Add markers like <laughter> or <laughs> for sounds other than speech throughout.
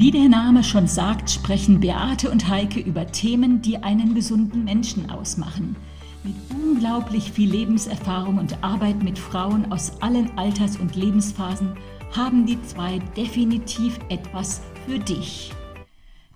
Wie der Name schon sagt, sprechen Beate und Heike über Themen, die einen gesunden Menschen ausmachen. Mit unglaublich viel Lebenserfahrung und Arbeit mit Frauen aus allen Alters- und Lebensphasen haben die zwei definitiv etwas für dich.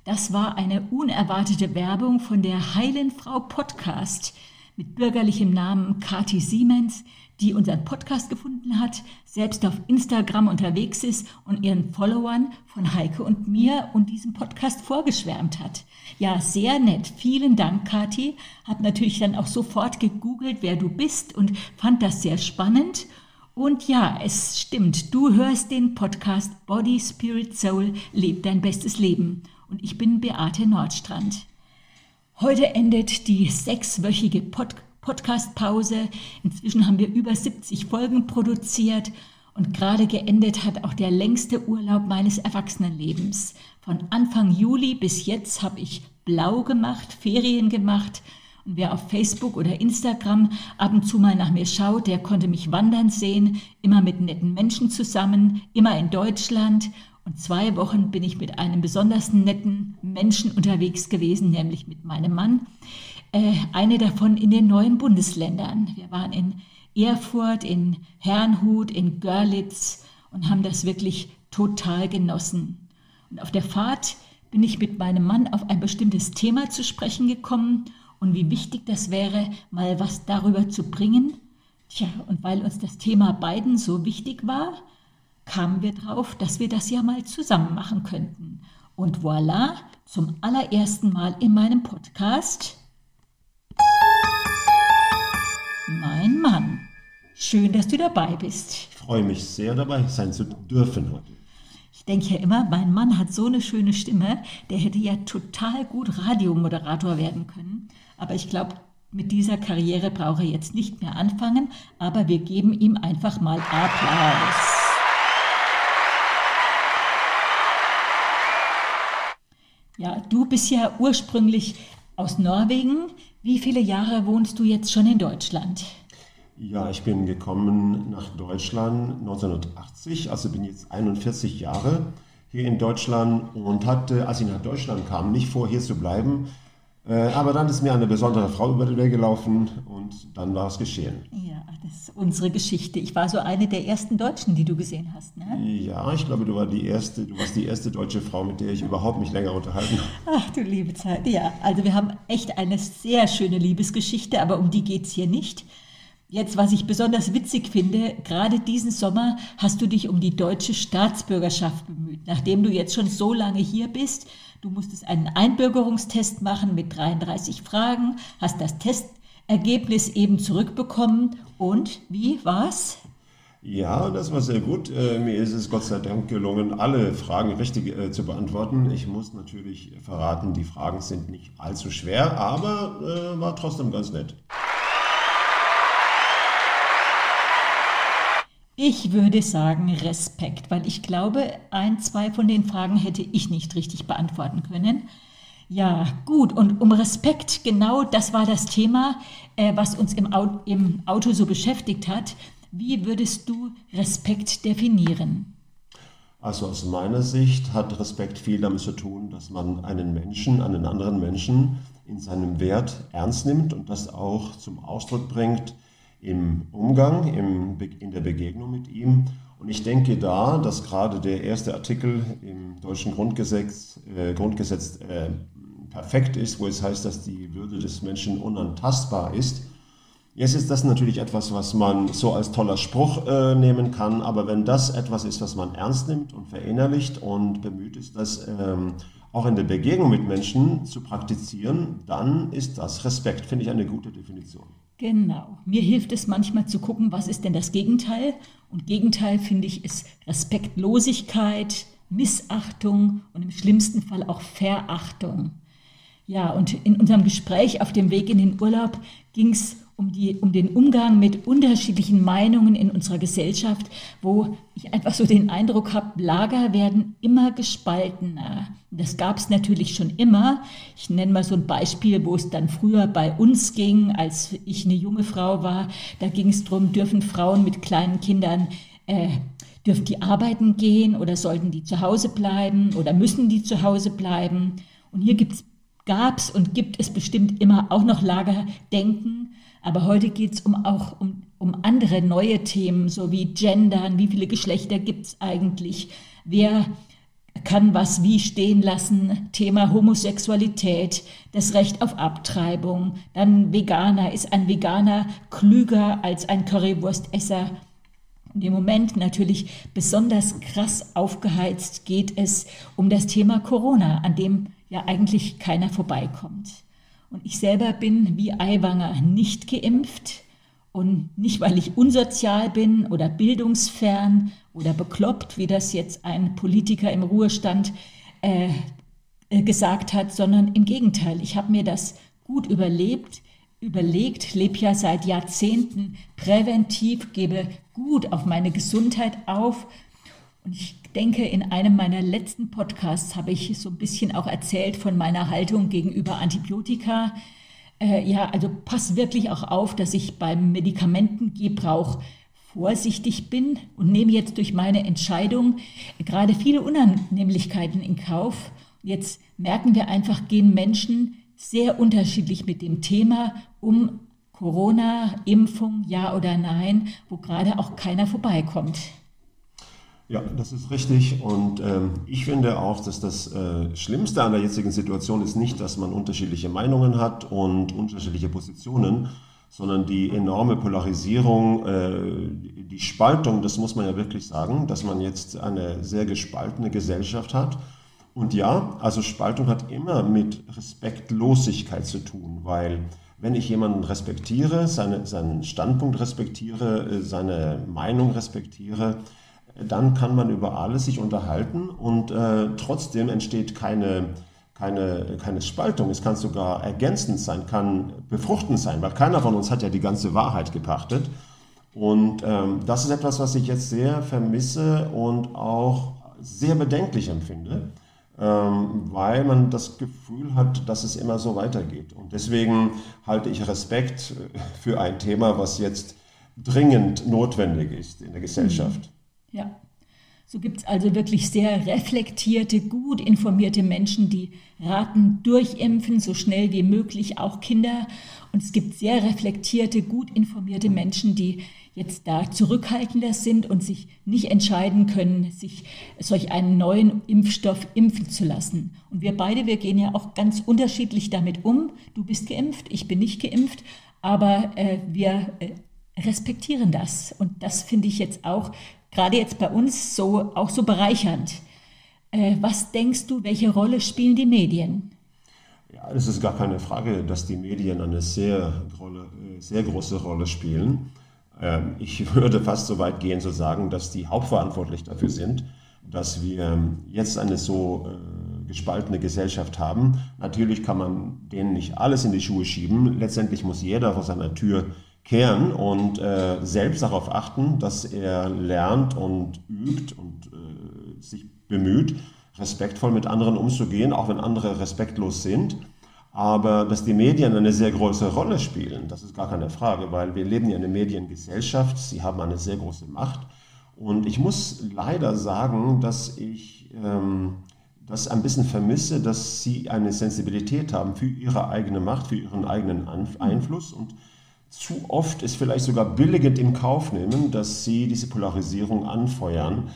Das war eine unerwartete Werbung von der Heilen Frau Podcast mit bürgerlichem Namen Kati Siemens, die unseren Podcast gefunden hat, selbst auf Instagram unterwegs ist und ihren Followern von Heike und mir und diesem Podcast vorgeschwärmt hat. Ja, sehr nett. Vielen Dank, Kathi. Hab natürlich dann auch sofort gegoogelt, wer du bist und fand das sehr spannend. Und ja, es stimmt. Du hörst den Podcast Body, Spirit, Soul, Leb dein bestes Leben. Und ich bin Beate Nordstrand. Heute endet die sechswöchige Podcast Podcast-Pause. Inzwischen haben wir über 70 Folgen produziert und gerade geendet hat auch der längste Urlaub meines Erwachsenenlebens. Von Anfang Juli bis jetzt habe ich blau gemacht, Ferien gemacht. Und wer auf Facebook oder Instagram ab und zu mal nach mir schaut, der konnte mich wandern sehen, immer mit netten Menschen zusammen, immer in Deutschland. Und zwei Wochen bin ich mit einem besonders netten Menschen unterwegs gewesen, nämlich mit meinem Mann eine davon in den neuen Bundesländern. Wir waren in Erfurt, in Herrnhut, in Görlitz und haben das wirklich total genossen. Und auf der Fahrt bin ich mit meinem Mann auf ein bestimmtes Thema zu sprechen gekommen und wie wichtig das wäre, mal was darüber zu bringen. Tja, und weil uns das Thema beiden so wichtig war, kamen wir drauf, dass wir das ja mal zusammen machen könnten. Und voilà, zum allerersten Mal in meinem Podcast mein Mann. Schön, dass du dabei bist. Ich freue mich sehr, dabei sein zu dürfen heute. Ich denke ja immer, mein Mann hat so eine schöne Stimme, der hätte ja total gut Radiomoderator werden können. Aber ich glaube, mit dieser Karriere brauche er jetzt nicht mehr anfangen, aber wir geben ihm einfach mal Applaus. Ja, du bist ja ursprünglich aus Norwegen. Wie viele Jahre wohnst du jetzt schon in Deutschland? Ja, ich bin gekommen nach Deutschland 1980, also bin jetzt 41 Jahre hier in Deutschland und hatte, als ich nach Deutschland kam, nicht vor, hier zu bleiben. Äh, aber dann ist mir eine besondere Frau über den Weg gelaufen und dann war es geschehen. Ja, das ist unsere Geschichte. Ich war so eine der ersten Deutschen, die du gesehen hast, ne? Ja, ich glaube, du, war die erste, du warst die erste deutsche Frau, mit der ich überhaupt mich länger unterhalten habe. Ach du liebe Zeit. Ja, also wir haben echt eine sehr schöne Liebesgeschichte, aber um die geht es hier nicht. Jetzt, was ich besonders witzig finde, gerade diesen Sommer hast du dich um die deutsche Staatsbürgerschaft bemüht. Nachdem du jetzt schon so lange hier bist, du musstest einen Einbürgerungstest machen mit 33 Fragen, hast das Testergebnis eben zurückbekommen und wie war's? Ja, das war sehr gut. Äh, mir ist es Gott sei Dank gelungen, alle Fragen richtig äh, zu beantworten. Ich muss natürlich verraten, die Fragen sind nicht allzu schwer, aber äh, war trotzdem ganz nett. Ich würde sagen Respekt, weil ich glaube, ein, zwei von den Fragen hätte ich nicht richtig beantworten können. Ja, gut. Und um Respekt, genau das war das Thema, äh, was uns im Auto, im Auto so beschäftigt hat. Wie würdest du Respekt definieren? Also aus meiner Sicht hat Respekt viel damit zu tun, dass man einen Menschen, einen anderen Menschen in seinem Wert ernst nimmt und das auch zum Ausdruck bringt, im Umgang, im, in der Begegnung mit ihm. Und ich denke da, dass gerade der erste Artikel im deutschen Grundgesetz, äh, Grundgesetz äh, perfekt ist, wo es heißt, dass die Würde des Menschen unantastbar ist. Jetzt ist das natürlich etwas, was man so als toller Spruch äh, nehmen kann, aber wenn das etwas ist, was man ernst nimmt und verinnerlicht und bemüht ist, das ähm, auch in der Begegnung mit Menschen zu praktizieren, dann ist das Respekt, finde ich eine gute Definition. Genau. Mir hilft es manchmal zu gucken, was ist denn das Gegenteil? Und Gegenteil, finde ich, ist Respektlosigkeit, Missachtung und im schlimmsten Fall auch Verachtung. Ja, und in unserem Gespräch auf dem Weg in den Urlaub ging es um, die, um den Umgang mit unterschiedlichen Meinungen in unserer Gesellschaft, wo ich einfach so den Eindruck habe, Lager werden immer gespaltener. Das gab es natürlich schon immer. Ich nenne mal so ein Beispiel, wo es dann früher bei uns ging, als ich eine junge Frau war. Da ging es darum, dürfen Frauen mit kleinen Kindern äh, dürfen die arbeiten gehen oder sollten die zu Hause bleiben oder müssen die zu Hause bleiben? Und hier gab es und gibt es bestimmt immer auch noch Lagerdenken. Aber heute geht es um, auch um, um andere neue Themen, so wie Gendern, wie viele Geschlechter gibt es eigentlich, wer kann was wie stehen lassen. Thema Homosexualität, das Recht auf Abtreibung, dann Veganer. Ist ein Veganer klüger als ein Currywurstesser? Und im Moment natürlich besonders krass aufgeheizt geht es um das Thema Corona, an dem ja eigentlich keiner vorbeikommt. Und ich selber bin wie Aiwanger nicht geimpft. Und nicht, weil ich unsozial bin oder bildungsfern oder bekloppt, wie das jetzt ein Politiker im Ruhestand äh, äh, gesagt hat, sondern im Gegenteil. Ich habe mir das gut überlebt, überlegt, lebe ja seit Jahrzehnten präventiv, gebe gut auf meine Gesundheit auf. Und ich denke, in einem meiner letzten Podcasts habe ich so ein bisschen auch erzählt von meiner Haltung gegenüber Antibiotika äh, ja, also pass wirklich auch auf, dass ich beim Medikamentengebrauch vorsichtig bin und nehme jetzt durch meine Entscheidung gerade viele Unannehmlichkeiten in Kauf. Jetzt merken wir einfach, gehen Menschen sehr unterschiedlich mit dem Thema um Corona, Impfung, ja oder nein, wo gerade auch keiner vorbeikommt. Ja, das ist richtig. Und ähm, ich finde auch, dass das äh, Schlimmste an der jetzigen Situation ist nicht, dass man unterschiedliche Meinungen hat und unterschiedliche Positionen, sondern die enorme Polarisierung, äh, die Spaltung, das muss man ja wirklich sagen, dass man jetzt eine sehr gespaltene Gesellschaft hat. Und ja, also Spaltung hat immer mit Respektlosigkeit zu tun, weil wenn ich jemanden respektiere, seine, seinen Standpunkt respektiere, äh, seine Meinung respektiere, dann kann man über alles sich unterhalten und äh, trotzdem entsteht keine, keine, keine Spaltung. Es kann sogar ergänzend sein, kann befruchtend sein, weil keiner von uns hat ja die ganze Wahrheit gepachtet. Und ähm, das ist etwas, was ich jetzt sehr vermisse und auch sehr bedenklich empfinde, ähm, weil man das Gefühl hat, dass es immer so weitergeht. Und deswegen halte ich Respekt für ein Thema, was jetzt dringend notwendig ist in der Gesellschaft. Ja. So gibt es also wirklich sehr reflektierte, gut informierte Menschen, die raten, durchimpfen, so schnell wie möglich, auch Kinder. Und es gibt sehr reflektierte, gut informierte Menschen, die jetzt da zurückhaltender sind und sich nicht entscheiden können, sich solch einen neuen Impfstoff impfen zu lassen. Und wir beide, wir gehen ja auch ganz unterschiedlich damit um. Du bist geimpft, ich bin nicht geimpft, aber äh, wir äh, respektieren das. Und das finde ich jetzt auch gerade jetzt bei uns so auch so bereichernd. Äh, was denkst du, welche Rolle spielen die Medien? Ja, es ist gar keine Frage, dass die Medien eine sehr, Rolle, äh, sehr große Rolle spielen. Ähm, ich <laughs> würde fast so weit gehen zu sagen, dass die hauptverantwortlich dafür sind, dass wir jetzt eine so äh, gespaltene Gesellschaft haben. Natürlich kann man denen nicht alles in die Schuhe schieben. Letztendlich muss jeder vor seiner Tür kehren und äh, selbst darauf achten, dass er lernt und übt und äh, sich bemüht, respektvoll mit anderen umzugehen, auch wenn andere respektlos sind. Aber dass die Medien eine sehr große Rolle spielen, das ist gar keine Frage, weil wir leben ja in einer Mediengesellschaft, sie haben eine sehr große Macht. Und ich muss leider sagen, dass ich ähm, das ein bisschen vermisse, dass sie eine Sensibilität haben für ihre eigene Macht, für ihren eigenen Einfluss und zu oft es vielleicht sogar billigend im Kauf nehmen, dass sie diese Polarisierung anfeuern.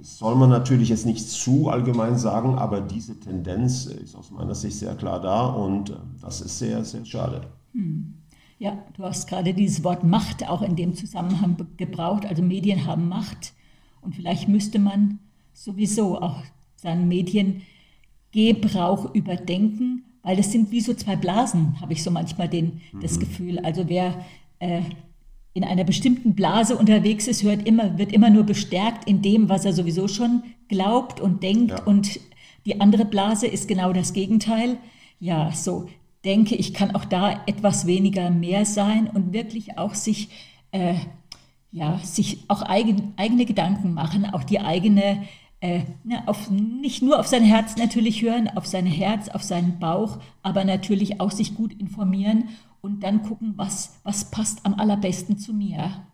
Soll man natürlich jetzt nicht zu allgemein sagen, aber diese Tendenz ist aus meiner Sicht sehr klar da und äh, das ist sehr, sehr schade. Hm. Ja, du hast gerade dieses Wort Macht auch in dem Zusammenhang gebraucht. Also Medien haben Macht und vielleicht müsste man sowieso auch seinen Mediengebrauch überdenken weil das sind wie so zwei Blasen, habe ich so manchmal den, das mhm. Gefühl. Also wer äh, in einer bestimmten Blase unterwegs ist, hört immer, wird immer nur bestärkt in dem, was er sowieso schon glaubt und denkt. Ja. Und die andere Blase ist genau das Gegenteil. Ja, so denke ich, kann auch da etwas weniger mehr sein und wirklich auch sich, äh, ja, sich auch eigen, eigene Gedanken machen, auch die eigene äh, auf, nicht nur auf sein Herz natürlich hören, auf sein Herz, auf seinen Bauch, aber natürlich auch sich gut informieren und dann gucken, was, was passt am allerbesten zu mir.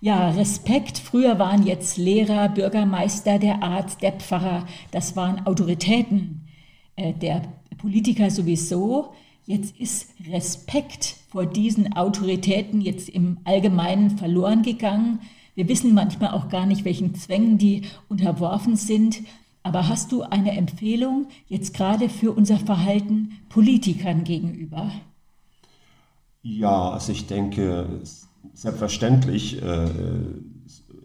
Ja, Respekt. Früher waren jetzt Lehrer, Bürgermeister, der Arzt, der Pfarrer. Das waren Autoritäten. Äh, der Politiker sowieso. Jetzt ist Respekt vor diesen Autoritäten jetzt im Allgemeinen verloren gegangen. Wir wissen manchmal auch gar nicht, welchen Zwängen die unterworfen sind. Aber hast du eine Empfehlung jetzt gerade für unser Verhalten Politikern gegenüber? Ja, also ich denke, selbstverständlich äh,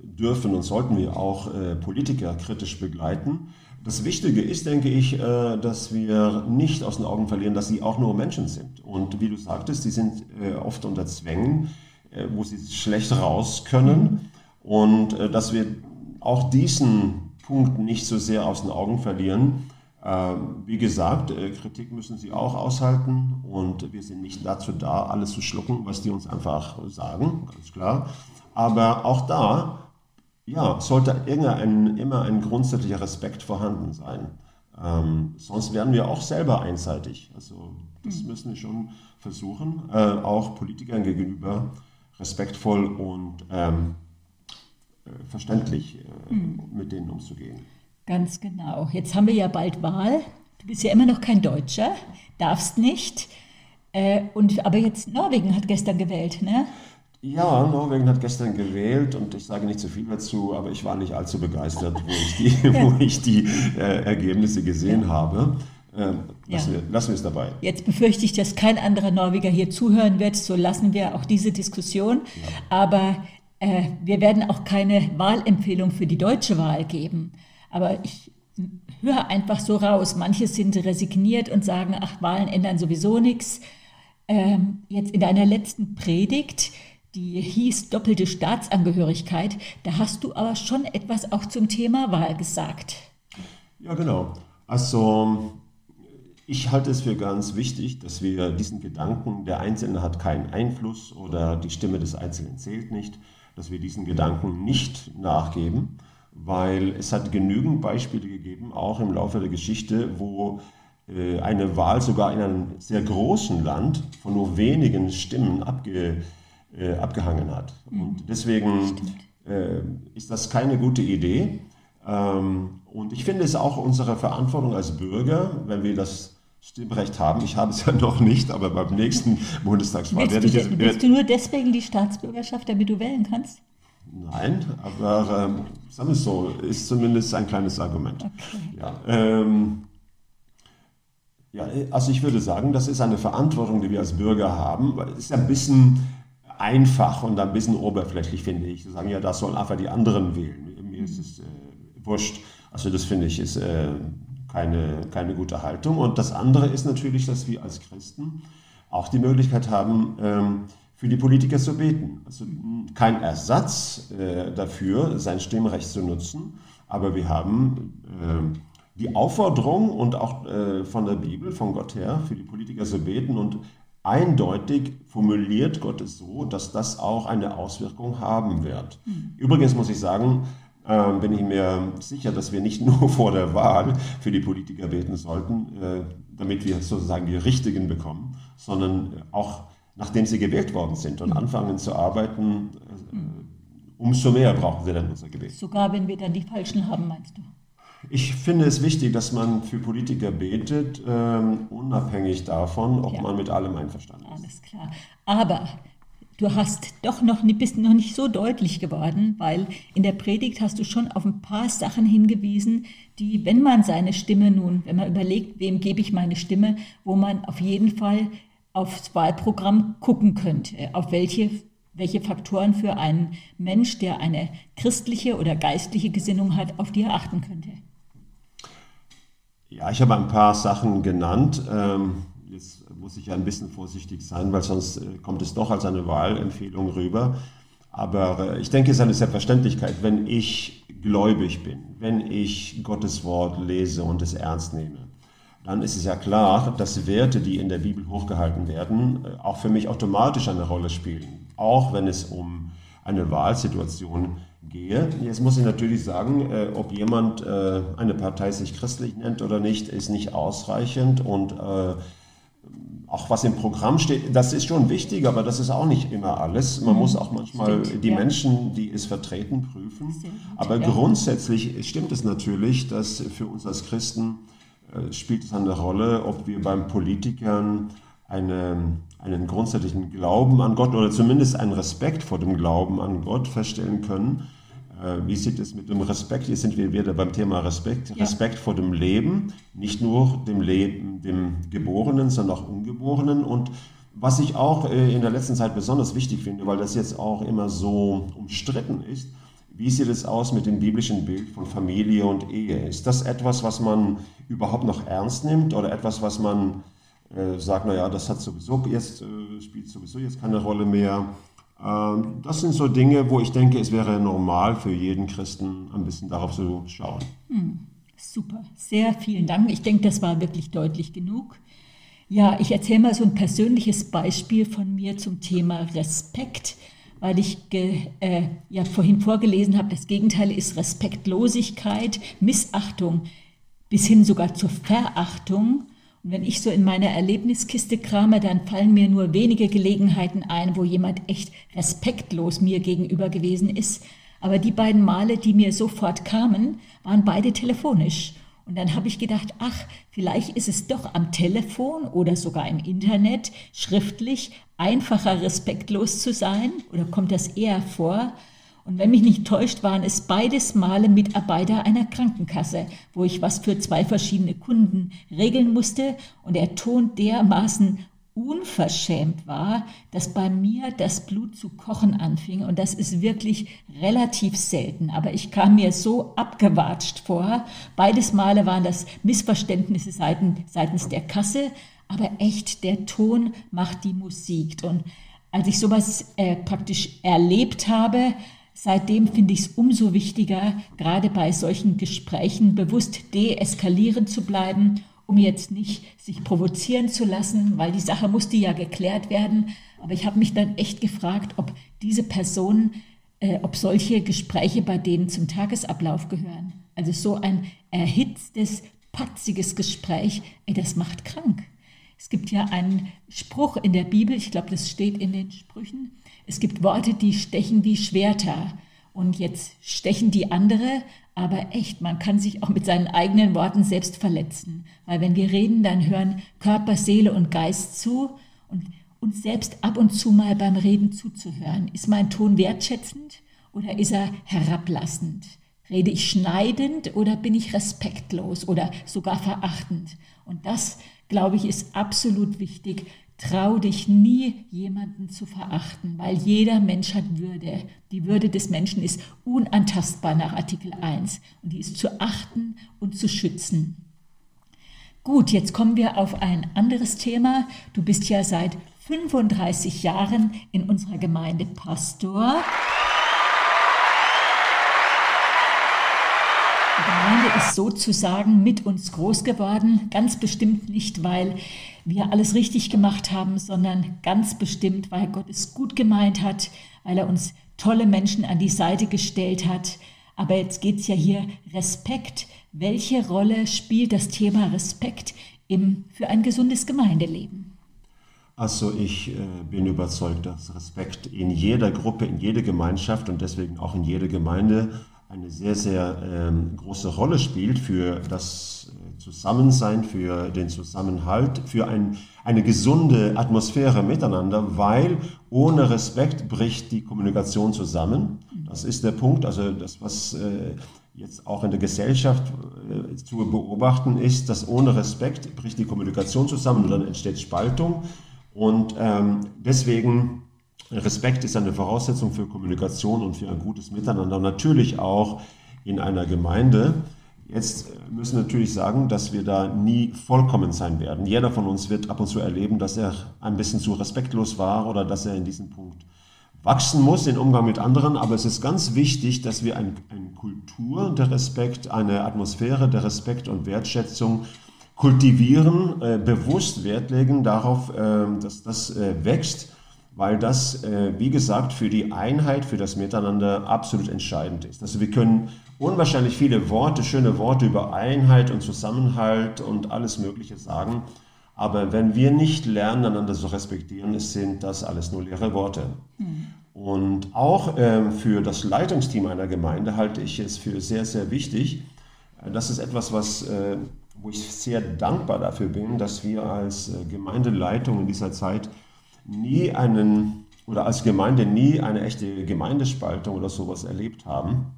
dürfen und sollten wir auch äh, Politiker kritisch begleiten. Das Wichtige ist, denke ich, äh, dass wir nicht aus den Augen verlieren, dass sie auch nur Menschen sind. Und wie du sagtest, sie sind äh, oft unter Zwängen, äh, wo sie schlecht raus können. Und äh, dass wir auch diesen Punkt nicht so sehr aus den Augen verlieren. Ähm, wie gesagt, äh, Kritik müssen sie auch aushalten und wir sind nicht dazu da, alles zu schlucken, was die uns einfach sagen, ganz klar. Aber auch da ja, sollte ein, immer ein grundsätzlicher Respekt vorhanden sein. Ähm, sonst werden wir auch selber einseitig. Also das mhm. müssen wir schon versuchen, äh, auch Politikern gegenüber respektvoll und ähm, äh, verständlich mhm. mit denen umzugehen. Ganz genau. Jetzt haben wir ja bald Wahl. Du bist ja immer noch kein Deutscher, darfst nicht. Äh, und, aber jetzt Norwegen hat gestern gewählt, ne? Ja, Norwegen hat gestern gewählt und ich sage nicht zu viel dazu, aber ich war nicht allzu begeistert, wo ich die, <laughs> ja. wo ich die äh, Ergebnisse gesehen ja. habe. Ähm, lassen, ja. wir, lassen wir es dabei. Jetzt befürchte ich, dass kein anderer Norweger hier zuhören wird, so lassen wir auch diese Diskussion. Aber äh, wir werden auch keine Wahlempfehlung für die deutsche Wahl geben. Aber ich höre einfach so raus. Manche sind resigniert und sagen, ach, Wahlen ändern sowieso nichts. Ähm, jetzt in deiner letzten Predigt, die hieß doppelte Staatsangehörigkeit, da hast du aber schon etwas auch zum Thema Wahl gesagt. Ja, genau. Also ich halte es für ganz wichtig, dass wir diesen Gedanken, der Einzelne hat keinen Einfluss oder die Stimme des Einzelnen zählt nicht, dass wir diesen Gedanken nicht nachgeben, weil es hat genügend Beispiele gegeben, auch im Laufe der Geschichte, wo äh, eine Wahl sogar in einem sehr großen Land von nur wenigen Stimmen abge, äh, abgehangen hat. Mhm. Und deswegen äh, ist das keine gute Idee. Ähm, und ich finde es auch unsere Verantwortung als Bürger, wenn wir das Stimmrecht haben. Ich habe es ja noch nicht, aber beim nächsten Bundestagswahl werde ich es. Willst du nur deswegen die Staatsbürgerschaft, damit du wählen kannst? Nein, aber ähm, sagen wir es so, ist zumindest ein kleines Argument. Okay. Ja, ähm, ja, also ich würde sagen, das ist eine Verantwortung, die wir als Bürger haben. Es ist ein bisschen einfach und ein bisschen oberflächlich, finde ich. Zu sagen, ja, das sollen einfach die anderen wählen. Mir ist es äh, wurscht. Also das finde ich ist äh, keine, keine gute Haltung. Und das andere ist natürlich, dass wir als Christen auch die Möglichkeit haben, ähm, für die Politiker zu beten. Also kein Ersatz äh, dafür, sein Stimmrecht zu nutzen, aber wir haben äh, die Aufforderung und auch äh, von der Bibel, von Gott her, für die Politiker zu beten und eindeutig formuliert Gott es so, dass das auch eine Auswirkung haben wird. Mhm. Übrigens muss ich sagen, ähm, bin ich mir sicher, dass wir nicht <laughs> nur vor der Wahl für die Politiker beten sollten, äh, damit wir sozusagen die Richtigen bekommen, sondern auch nachdem sie gewählt worden sind und anfangen zu arbeiten, äh, umso mehr brauchen wir dann unser Gebet. Sogar wenn wir dann die Falschen haben, meinst du? Ich finde es wichtig, dass man für Politiker betet, ähm, unabhängig davon, ob ja. man mit allem einverstanden ist. Alles klar. Aber du hast doch noch, bist noch nicht so deutlich geworden, weil in der Predigt hast du schon auf ein paar Sachen hingewiesen, die, wenn man seine Stimme nun, wenn man überlegt, wem gebe ich meine Stimme, wo man auf jeden Fall aufs Wahlprogramm gucken könnte, auf welche, welche Faktoren für einen Mensch, der eine christliche oder geistliche Gesinnung hat, auf die er achten könnte. Ja, ich habe ein paar Sachen genannt. Ähm, jetzt muss ich ja ein bisschen vorsichtig sein, weil sonst äh, kommt es doch als eine Wahlempfehlung rüber. Aber äh, ich denke, es ist eine Selbstverständlichkeit, wenn ich gläubig bin, wenn ich Gottes Wort lese und es ernst nehme, dann ist es ja klar, dass Werte, die in der Bibel hochgehalten werden, äh, auch für mich automatisch eine Rolle spielen. Auch wenn es um eine Wahlsituation gehe. Jetzt muss ich natürlich sagen, ob jemand eine Partei sich christlich nennt oder nicht, ist nicht ausreichend und auch was im Programm steht, das ist schon wichtig, aber das ist auch nicht immer alles. Man mhm. muss auch manchmal stimmt, die ja. Menschen, die es vertreten, prüfen. Gut, aber ja. grundsätzlich stimmt es natürlich, dass für uns als Christen äh, spielt es eine Rolle, ob wir beim Politikern eine, einen grundsätzlichen Glauben an Gott oder zumindest einen Respekt vor dem Glauben an Gott feststellen können. Äh, wie sieht es mit dem Respekt? Hier sind wir wieder beim Thema Respekt. Ja. Respekt vor dem Leben, nicht nur dem Leben, dem Geborenen, sondern auch Ungeborenen. Und was ich auch äh, in der letzten Zeit besonders wichtig finde, weil das jetzt auch immer so umstritten ist, wie sieht es aus mit dem biblischen Bild von Familie und Ehe? Ist das etwas, was man überhaupt noch ernst nimmt oder etwas, was man äh, sagt, naja, das hat sowieso jetzt, äh, spielt sowieso jetzt keine Rolle mehr? Ähm, das sind so Dinge, wo ich denke, es wäre normal für jeden Christen, ein bisschen darauf zu schauen. Hm, super, sehr vielen Dank. Ich denke, das war wirklich deutlich genug. Ja, ich erzähle mal so ein persönliches Beispiel von mir zum Thema Respekt, weil ich äh, ja vorhin vorgelesen habe, das Gegenteil ist Respektlosigkeit, Missachtung bis hin sogar zur Verachtung. Wenn ich so in meiner Erlebniskiste krame, dann fallen mir nur wenige Gelegenheiten ein, wo jemand echt respektlos mir gegenüber gewesen ist. Aber die beiden Male, die mir sofort kamen, waren beide telefonisch. Und dann habe ich gedacht, ach, vielleicht ist es doch am Telefon oder sogar im Internet schriftlich einfacher respektlos zu sein oder kommt das eher vor? Und wenn mich nicht täuscht, waren es beides Male Mitarbeiter einer Krankenkasse, wo ich was für zwei verschiedene Kunden regeln musste und der Ton dermaßen unverschämt war, dass bei mir das Blut zu kochen anfing. Und das ist wirklich relativ selten. Aber ich kam mir so abgewatscht vor. Beides Male waren das Missverständnisse seitens der Kasse. Aber echt, der Ton macht die Musik. Und als ich sowas äh, praktisch erlebt habe, Seitdem finde ich es umso wichtiger, gerade bei solchen Gesprächen bewusst deeskalieren zu bleiben, um jetzt nicht sich provozieren zu lassen, weil die Sache musste ja geklärt werden. Aber ich habe mich dann echt gefragt, ob diese Personen, äh, ob solche Gespräche bei denen zum Tagesablauf gehören. Also so ein erhitztes, patziges Gespräch, ey, das macht krank. Es gibt ja einen Spruch in der Bibel, ich glaube, das steht in den Sprüchen, es gibt Worte, die stechen wie Schwerter. Und jetzt stechen die andere, aber echt, man kann sich auch mit seinen eigenen Worten selbst verletzen. Weil wenn wir reden, dann hören Körper, Seele und Geist zu und uns selbst ab und zu mal beim Reden zuzuhören. Ist mein Ton wertschätzend oder ist er herablassend? Rede ich schneidend oder bin ich respektlos oder sogar verachtend? Und das, glaube ich, ist absolut wichtig, Trau dich nie, jemanden zu verachten, weil jeder Mensch hat Würde. Die Würde des Menschen ist unantastbar nach Artikel 1 und die ist zu achten und zu schützen. Gut, jetzt kommen wir auf ein anderes Thema. Du bist ja seit 35 Jahren in unserer Gemeinde Pastor. Die Gemeinde ist sozusagen mit uns groß geworden, ganz bestimmt nicht, weil wir alles richtig gemacht haben, sondern ganz bestimmt, weil Gott es gut gemeint hat, weil er uns tolle Menschen an die Seite gestellt hat. Aber jetzt geht es ja hier Respekt. Welche Rolle spielt das Thema Respekt im, für ein gesundes Gemeindeleben? Also ich äh, bin überzeugt, dass Respekt in jeder Gruppe, in jeder Gemeinschaft und deswegen auch in jeder Gemeinde eine sehr, sehr ähm, große Rolle spielt für das äh, Zusammensein, für den Zusammenhalt, für ein, eine gesunde Atmosphäre miteinander, weil ohne Respekt bricht die Kommunikation zusammen. Das ist der Punkt. Also das, was äh, jetzt auch in der Gesellschaft äh, zu beobachten ist, dass ohne Respekt bricht die Kommunikation zusammen und dann entsteht Spaltung. Und ähm, deswegen Respekt ist eine Voraussetzung für Kommunikation und für ein gutes Miteinander. natürlich auch in einer Gemeinde. Jetzt müssen wir natürlich sagen, dass wir da nie vollkommen sein werden. Jeder von uns wird ab und zu erleben, dass er ein bisschen zu respektlos war oder dass er in diesem Punkt wachsen muss im Umgang mit anderen. Aber es ist ganz wichtig, dass wir eine ein Kultur der Respekt, eine Atmosphäre der Respekt und Wertschätzung kultivieren, äh, bewusst Wert legen darauf, äh, dass das äh, wächst weil das, äh, wie gesagt, für die Einheit, für das Miteinander absolut entscheidend ist. Also wir können unwahrscheinlich viele Worte, schöne Worte über Einheit und Zusammenhalt und alles Mögliche sagen, Aber wenn wir nicht lernen, einander zu respektieren, sind das alles nur leere Worte. Mhm. Und auch ähm, für das Leitungsteam einer Gemeinde halte ich es für sehr, sehr wichtig. Äh, das ist etwas, was, äh, wo ich sehr dankbar dafür bin, dass wir als äh, Gemeindeleitung in dieser Zeit nie einen oder als Gemeinde nie eine echte Gemeindespaltung oder sowas erlebt haben.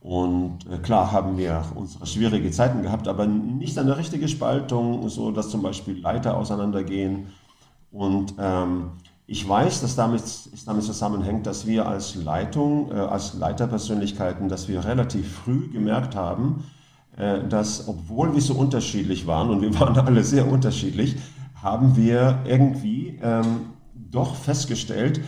Und äh, klar haben wir unsere schwierige Zeiten gehabt, aber nicht eine richtige Spaltung, so dass zum Beispiel Leiter auseinandergehen. Und ähm, ich weiß, dass damit, es damit zusammenhängt, dass wir als Leitung, äh, als Leiterpersönlichkeiten, dass wir relativ früh gemerkt haben, äh, dass obwohl wir so unterschiedlich waren, und wir waren alle sehr unterschiedlich, haben wir irgendwie ähm, doch festgestellt,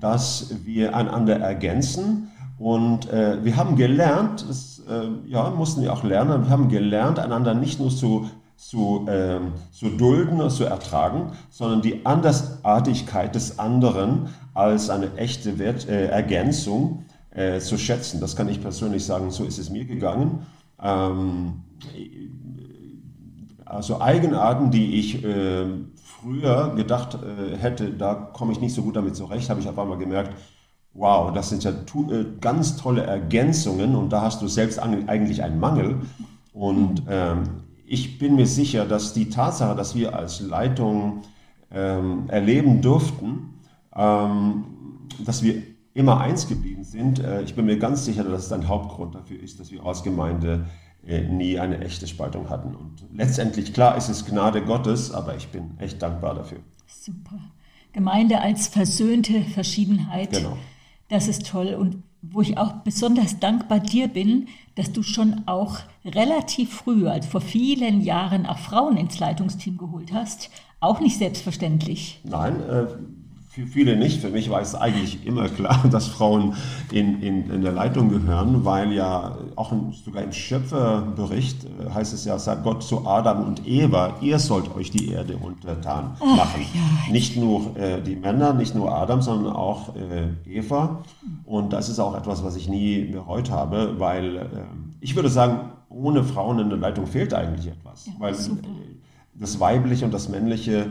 dass wir einander ergänzen und äh, wir haben gelernt, das äh, ja, mussten wir auch lernen, wir haben gelernt, einander nicht nur zu, zu, äh, zu dulden und zu ertragen, sondern die Andersartigkeit des anderen als eine echte Wert, äh, Ergänzung äh, zu schätzen. Das kann ich persönlich sagen, so ist es mir gegangen. Ähm, also Eigenarten, die ich äh, früher gedacht hätte, da komme ich nicht so gut damit zurecht, habe ich auf einmal gemerkt, wow, das sind ja äh, ganz tolle Ergänzungen und da hast du selbst eigentlich einen Mangel. Und ähm, ich bin mir sicher, dass die Tatsache, dass wir als Leitung ähm, erleben durften, ähm, dass wir immer eins geblieben sind, äh, ich bin mir ganz sicher, dass es ein Hauptgrund dafür ist, dass wir als Gemeinde äh, nie eine echte Spaltung hatten. Und letztendlich, klar, ist es Gnade Gottes, aber ich bin echt dankbar dafür. Super. Gemeinde als versöhnte Verschiedenheit. Genau. Das ist toll und wo ich auch besonders dankbar dir bin, dass du schon auch relativ früh, also vor vielen Jahren, auch Frauen ins Leitungsteam geholt hast. Auch nicht selbstverständlich. Nein, äh, für viele nicht. Für mich war es eigentlich immer klar, <laughs> dass Frauen in, in, in der Leitung gehören, weil ja auch im, sogar im Schöpferbericht äh, heißt es ja, sagt Gott zu Adam und Eva, ihr sollt euch die Erde untertan machen. Ach, ja. Nicht nur äh, die Männer, nicht nur Adam, sondern auch äh, Eva. Und das ist auch etwas, was ich nie bereut habe, weil äh, ich würde sagen, ohne Frauen in der Leitung fehlt eigentlich etwas. Ja, weil super. das Weibliche und das Männliche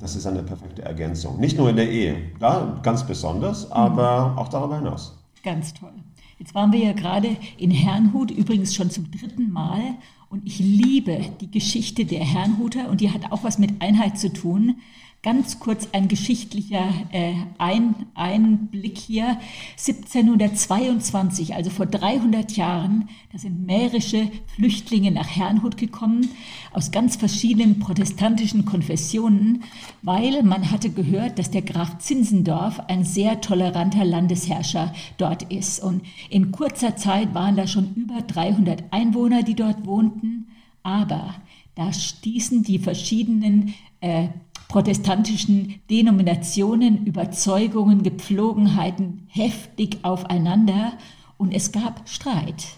das ist eine perfekte Ergänzung. Nicht nur in der Ehe, da ganz besonders, aber auch darüber hinaus. Ganz toll. Jetzt waren wir ja gerade in Herrnhut, übrigens schon zum dritten Mal. Und ich liebe die Geschichte der Herrnhuter und die hat auch was mit Einheit zu tun. Ganz kurz ein geschichtlicher äh, ein Einblick hier. 1722, also vor 300 Jahren, da sind mährische Flüchtlinge nach Herrnhut gekommen, aus ganz verschiedenen protestantischen Konfessionen, weil man hatte gehört, dass der Graf Zinzendorf ein sehr toleranter Landesherrscher dort ist. Und in kurzer Zeit waren da schon über 300 Einwohner, die dort wohnten. Aber da stießen die verschiedenen äh, protestantischen Denominationen, Überzeugungen, Gepflogenheiten heftig aufeinander und es gab Streit.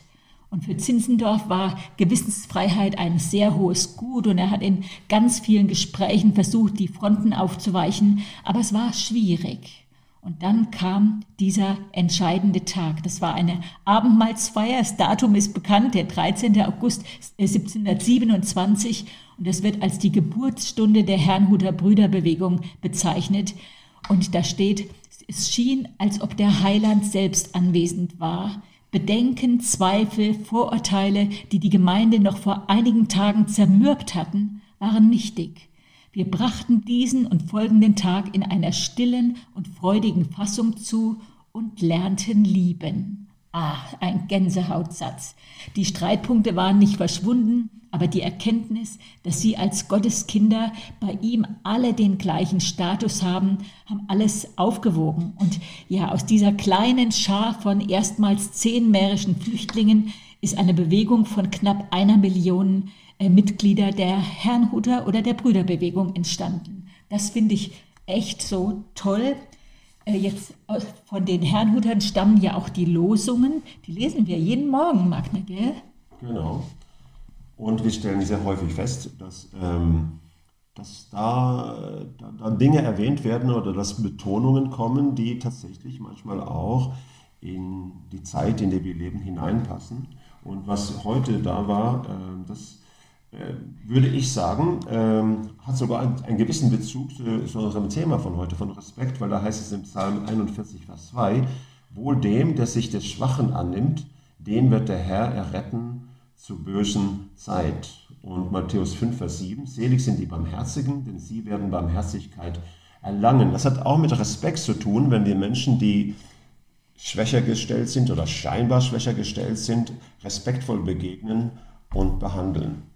Und für Zinzendorf war Gewissensfreiheit ein sehr hohes Gut und er hat in ganz vielen Gesprächen versucht, die Fronten aufzuweichen, aber es war schwierig. Und dann kam dieser entscheidende Tag. Das war eine Abendmahlsfeier. Das Datum ist bekannt, der 13. August 1727. Und das wird als die Geburtsstunde der Herrnhuter Brüderbewegung bezeichnet. Und da steht, es schien, als ob der Heiland selbst anwesend war. Bedenken, Zweifel, Vorurteile, die die Gemeinde noch vor einigen Tagen zermürbt hatten, waren nichtig. Wir brachten diesen und folgenden Tag in einer stillen und freudigen Fassung zu und lernten lieben. Ah, ein Gänsehautsatz. Die Streitpunkte waren nicht verschwunden, aber die Erkenntnis, dass sie als Gotteskinder bei ihm alle den gleichen Status haben, haben alles aufgewogen. Und ja, aus dieser kleinen Schar von erstmals zehn mährischen Flüchtlingen ist eine Bewegung von knapp einer Million Mitglieder der Herrnhuter oder der Brüderbewegung entstanden. Das finde ich echt so toll. Äh, jetzt von den Herrnhutern stammen ja auch die Losungen. Die lesen wir jeden Morgen, Magna, gell? Genau. Und wir stellen sehr häufig fest, dass, ähm, dass da, da, da, Dinge erwähnt werden oder dass Betonungen kommen, die tatsächlich manchmal auch in die Zeit, in der wir leben, hineinpassen. Und was heute da war, äh, das äh, würde ich sagen, ähm, hat sogar einen, einen, gewissen Bezug zu, zu, unserem Thema von heute, von Respekt, weil da heißt es im Psalm 41, Vers 2, Wohl dem, der sich des Schwachen annimmt, den wird der Herr erretten zur bösen Zeit. Und Matthäus 5, Vers 7, Selig sind die Barmherzigen, denn sie werden Barmherzigkeit erlangen. Das hat auch mit Respekt zu tun, wenn wir Menschen, die schwächer gestellt sind oder scheinbar schwächer gestellt sind, respektvoll begegnen und behandeln.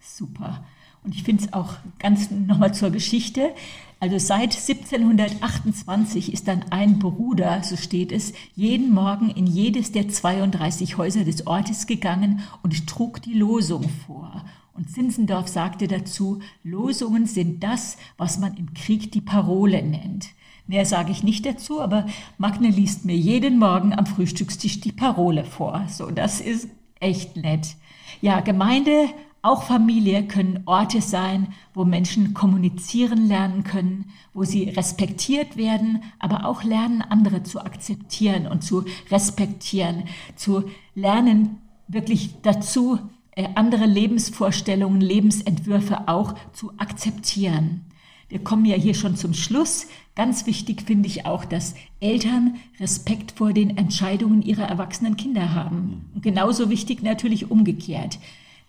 Super. Und ich finde es auch ganz nochmal zur Geschichte. Also seit 1728 ist dann ein Bruder, so steht es, jeden Morgen in jedes der 32 Häuser des Ortes gegangen und trug die Losung vor. Und Zinzendorf sagte dazu, Losungen sind das, was man im Krieg die Parole nennt. Mehr sage ich nicht dazu, aber Magne liest mir jeden Morgen am Frühstückstisch die Parole vor. So, das ist echt nett. Ja, Gemeinde auch Familie können Orte sein, wo Menschen kommunizieren lernen können, wo sie respektiert werden, aber auch lernen, andere zu akzeptieren und zu respektieren, zu lernen, wirklich dazu, äh, andere Lebensvorstellungen, Lebensentwürfe auch zu akzeptieren. Wir kommen ja hier schon zum Schluss. Ganz wichtig finde ich auch, dass Eltern Respekt vor den Entscheidungen ihrer erwachsenen Kinder haben. Genauso wichtig natürlich umgekehrt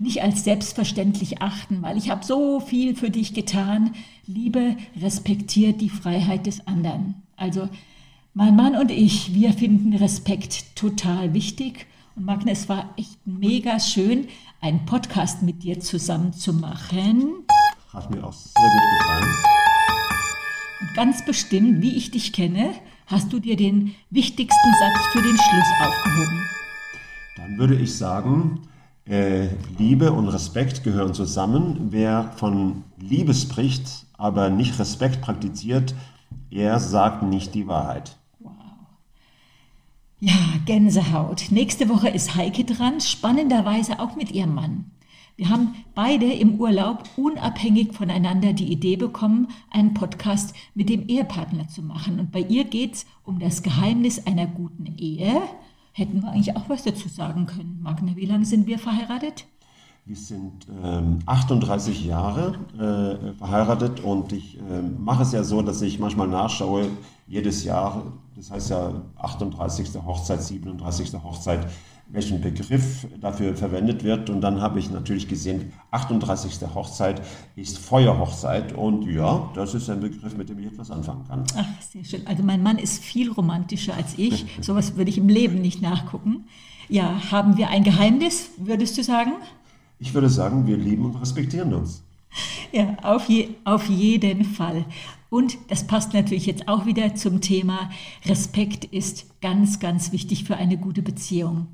nicht als selbstverständlich achten, weil ich habe so viel für dich getan. Liebe respektiert die Freiheit des anderen. Also mein Mann und ich, wir finden Respekt total wichtig. Und Magne, es war echt mega schön, einen Podcast mit dir zusammen zu machen. Hat mir auch sehr gut gefallen. Und ganz bestimmt, wie ich dich kenne, hast du dir den wichtigsten Satz für den Schluss aufgehoben. Dann würde ich sagen, äh, Liebe und Respekt gehören zusammen. Wer von Liebe spricht, aber nicht Respekt praktiziert, er sagt nicht die Wahrheit. Wow. Ja, Gänsehaut. Nächste Woche ist Heike dran, spannenderweise auch mit ihrem Mann. Wir haben beide im Urlaub unabhängig voneinander die Idee bekommen, einen Podcast mit dem Ehepartner zu machen. Und bei ihr geht es um das Geheimnis einer guten Ehe hätten wir eigentlich auch was dazu sagen können. Magne, wie lange sind wir verheiratet? Wir sind ähm, 38 Jahre äh, verheiratet und ich äh, mache es ja so, dass ich manchmal nachschaue, jedes Jahr, das heißt ja 38. Hochzeit, 37. Hochzeit, welchen Begriff dafür verwendet wird. Und dann habe ich natürlich gesehen, 38. Hochzeit ist Feuerhochzeit. Und ja, das ist ein Begriff, mit dem ich etwas anfangen kann. Ach, sehr schön. Also mein Mann ist viel romantischer als ich. <laughs> Sowas würde ich im Leben nicht nachgucken. Ja, haben wir ein Geheimnis, würdest du sagen? Ich würde sagen, wir lieben und respektieren uns. Ja, auf, je, auf jeden Fall. Und das passt natürlich jetzt auch wieder zum Thema, Respekt ist ganz, ganz wichtig für eine gute Beziehung.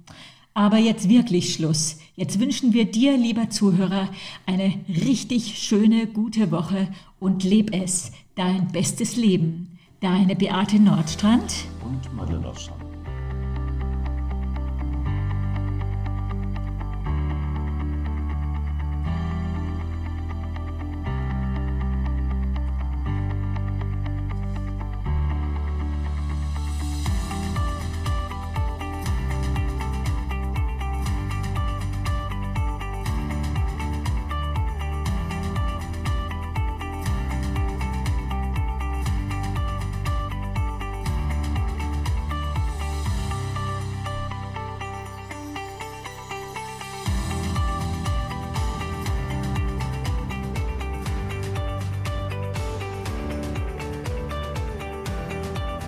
Aber jetzt wirklich Schluss. Jetzt wünschen wir dir, lieber Zuhörer, eine richtig schöne, gute Woche und leb es, dein bestes Leben. Deine Beate Nordstrand und meine Nordstrand.